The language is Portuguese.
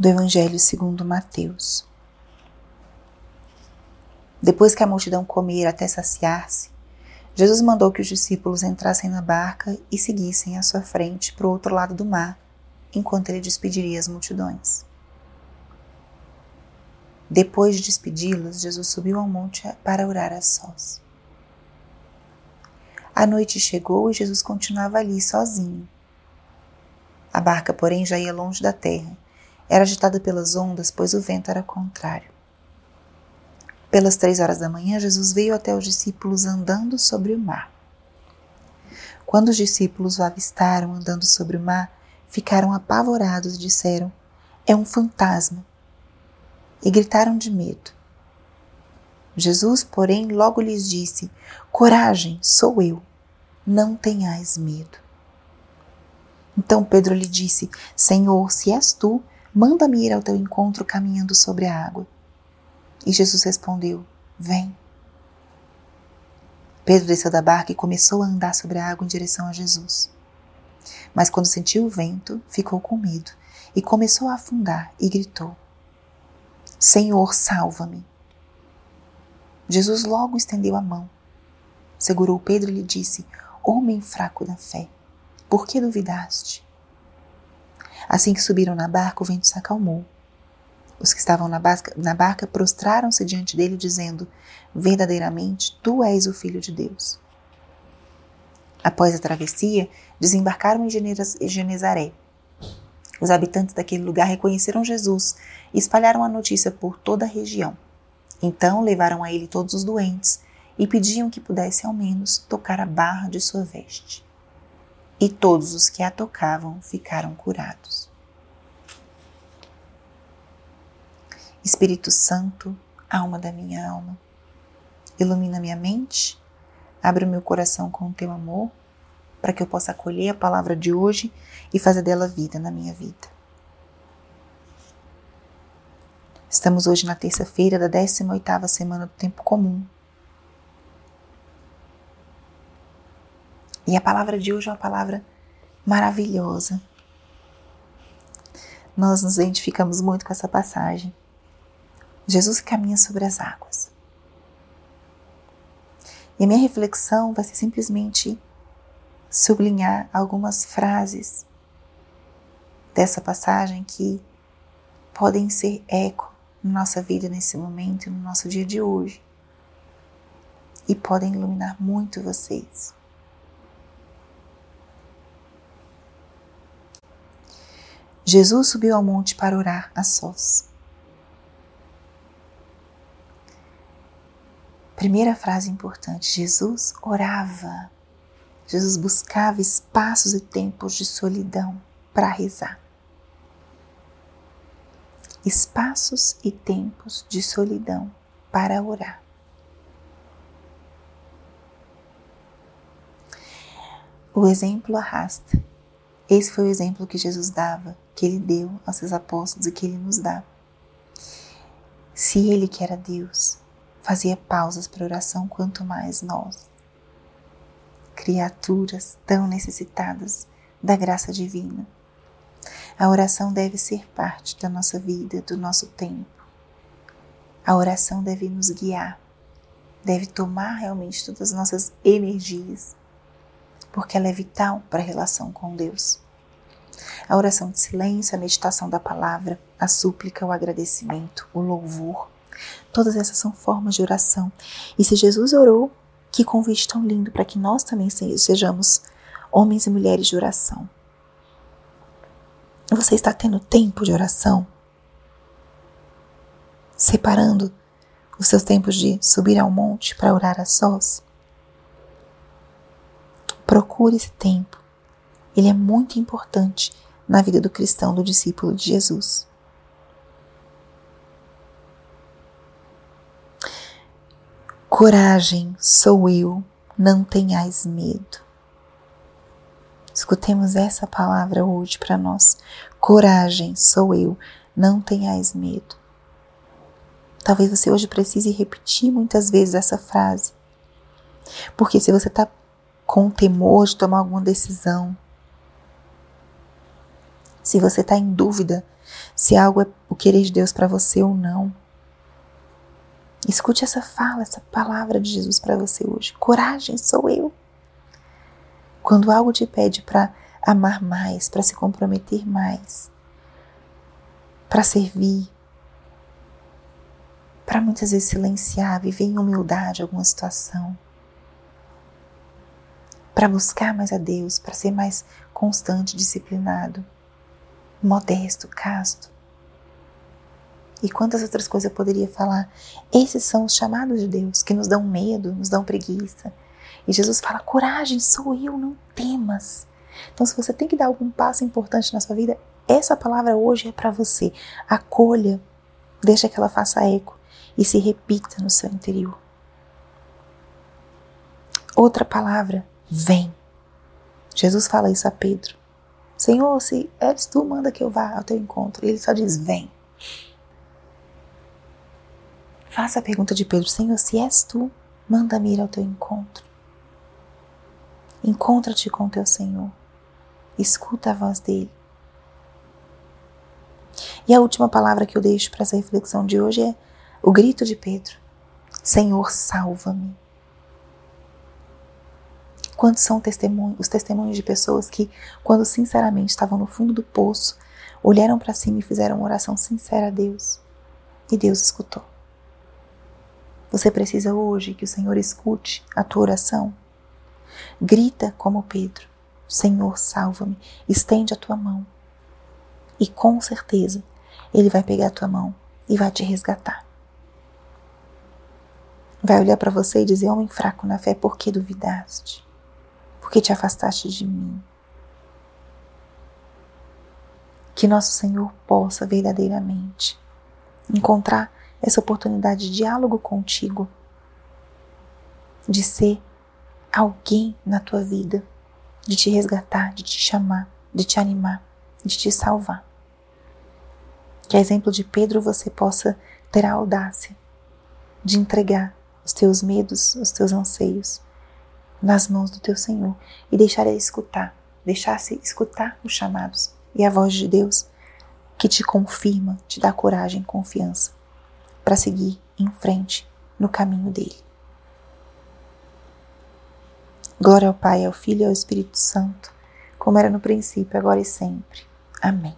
do Evangelho segundo Mateus. Depois que a multidão comer até saciar-se, Jesus mandou que os discípulos entrassem na barca e seguissem à sua frente para o outro lado do mar, enquanto ele despediria as multidões. Depois de despedi-los, Jesus subiu ao monte para orar a sós. A noite chegou e Jesus continuava ali sozinho. A barca, porém, já ia longe da terra. Era agitada pelas ondas, pois o vento era contrário. Pelas três horas da manhã, Jesus veio até os discípulos andando sobre o mar. Quando os discípulos o avistaram andando sobre o mar, ficaram apavorados e disseram: É um fantasma e gritaram de medo. Jesus, porém, logo lhes disse: Coragem, sou eu, não tenhais medo. Então Pedro lhe disse: Senhor, se és tu, manda-me ir ao teu encontro caminhando sobre a água. E Jesus respondeu: Vem. Pedro desceu da barca e começou a andar sobre a água em direção a Jesus. Mas quando sentiu o vento, ficou com medo e começou a afundar e gritou: Senhor, salva-me. Jesus logo estendeu a mão, segurou Pedro e lhe disse: Homem fraco da fé, por que duvidaste? Assim que subiram na barca, o vento se acalmou. Os que estavam na barca, barca prostraram-se diante dele, dizendo: Verdadeiramente, tu és o Filho de Deus. Após a travessia, desembarcaram em Genezaré os habitantes daquele lugar reconheceram Jesus e espalharam a notícia por toda a região. Então levaram a ele todos os doentes e pediam que pudesse ao menos tocar a barra de sua veste. E todos os que a tocavam ficaram curados. Espírito Santo, alma da minha alma, ilumina minha mente, abre o meu coração com o teu amor para que eu possa acolher a palavra de hoje e fazer dela vida na minha vida. Estamos hoje na terça-feira da 18ª semana do tempo comum. E a palavra de hoje é uma palavra maravilhosa. Nós nos identificamos muito com essa passagem. Jesus caminha sobre as águas. E a minha reflexão vai ser simplesmente sublinhar algumas frases dessa passagem que podem ser eco na nossa vida nesse momento, no nosso dia de hoje, e podem iluminar muito vocês. Jesus subiu ao monte para orar a sós. Primeira frase importante: Jesus orava. Jesus buscava espaços e tempos de solidão para rezar. Espaços e tempos de solidão para orar. O exemplo arrasta. Esse foi o exemplo que Jesus dava, que ele deu aos seus apóstolos e que ele nos dá. Se ele, que era Deus, fazia pausas para oração, quanto mais nós criaturas tão necessitadas da graça divina. A oração deve ser parte da nossa vida, do nosso tempo. A oração deve nos guiar, deve tomar realmente todas as nossas energias, porque ela é vital para a relação com Deus. A oração de silêncio, a meditação da palavra, a súplica, o agradecimento, o louvor, todas essas são formas de oração. E se Jesus orou, que convite tão lindo para que nós também sejamos homens e mulheres de oração. Você está tendo tempo de oração? Separando os seus tempos de subir ao monte para orar a sós? Procure esse tempo. Ele é muito importante na vida do cristão, do discípulo de Jesus. Coragem, sou eu, não tenhais medo. Escutemos essa palavra hoje para nós. Coragem, sou eu, não tenhais medo. Talvez você hoje precise repetir muitas vezes essa frase. Porque se você está com temor de tomar alguma decisão, Se você está em dúvida se algo é o querer de Deus para você ou não, escute essa fala, essa palavra de Jesus para você hoje. Coragem sou eu. Quando algo te pede para amar mais, para se comprometer mais, para servir, para muitas vezes silenciar, viver em humildade alguma situação, para buscar mais a Deus, para ser mais constante, disciplinado, modesto, casto. E quantas outras coisas eu poderia falar? Esses são os chamados de Deus que nos dão medo, nos dão preguiça. E Jesus fala: coragem, sou eu, não temas. Então, se você tem que dar algum passo importante na sua vida, essa palavra hoje é para você. Acolha, deixa que ela faça eco e se repita no seu interior. Outra palavra, vem. Jesus fala isso a Pedro. Senhor, se eres tu, manda que eu vá ao teu encontro. E ele só diz, vem. Faça a pergunta de Pedro, Senhor, se és tu, manda-me ir ao teu encontro. Encontra-te com teu Senhor. Escuta a voz dele. E a última palavra que eu deixo para essa reflexão de hoje é o grito de Pedro: Senhor, salva-me. Quantos são os testemunhos de pessoas que, quando sinceramente estavam no fundo do poço, olharam para cima e fizeram uma oração sincera a Deus e Deus escutou. Você precisa hoje que o Senhor escute a tua oração. Grita como Pedro: Senhor, salva-me, estende a tua mão. E com certeza Ele vai pegar a tua mão e vai te resgatar. Vai olhar para você e dizer: Homem fraco na fé, por que duvidaste? Por que te afastaste de mim? Que nosso Senhor possa verdadeiramente encontrar essa oportunidade de diálogo contigo, de ser alguém na tua vida de te resgatar, de te chamar, de te animar, de te salvar. Que a exemplo de Pedro você possa ter a audácia de entregar os teus medos, os teus anseios nas mãos do teu Senhor e deixar ele escutar, deixar-se escutar os chamados e a voz de Deus que te confirma, te dá coragem e confiança para seguir em frente no caminho dele. Glória ao Pai, ao Filho e ao Espírito Santo, como era no princípio, agora e sempre. Amém.